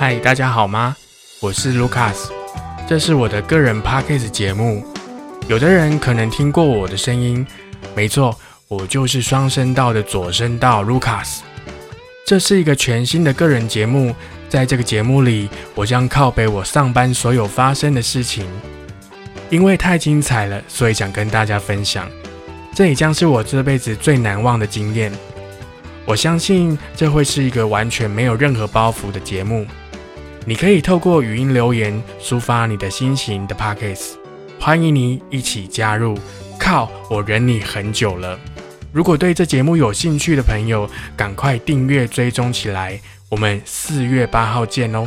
嗨，大家好吗？我是 Lucas，这是我的个人 podcast 节目。有的人可能听过我的声音，没错，我就是双声道的左声道 Lucas。这是一个全新的个人节目，在这个节目里，我将靠北我上班所有发生的事情，因为太精彩了，所以想跟大家分享。这也将是我这辈子最难忘的经验。我相信这会是一个完全没有任何包袱的节目。你可以透过语音留言抒发你的心情的 Pockets，欢迎你一起加入。靠，我忍你很久了。如果对这节目有兴趣的朋友，赶快订阅追踪起来。我们四月八号见哦。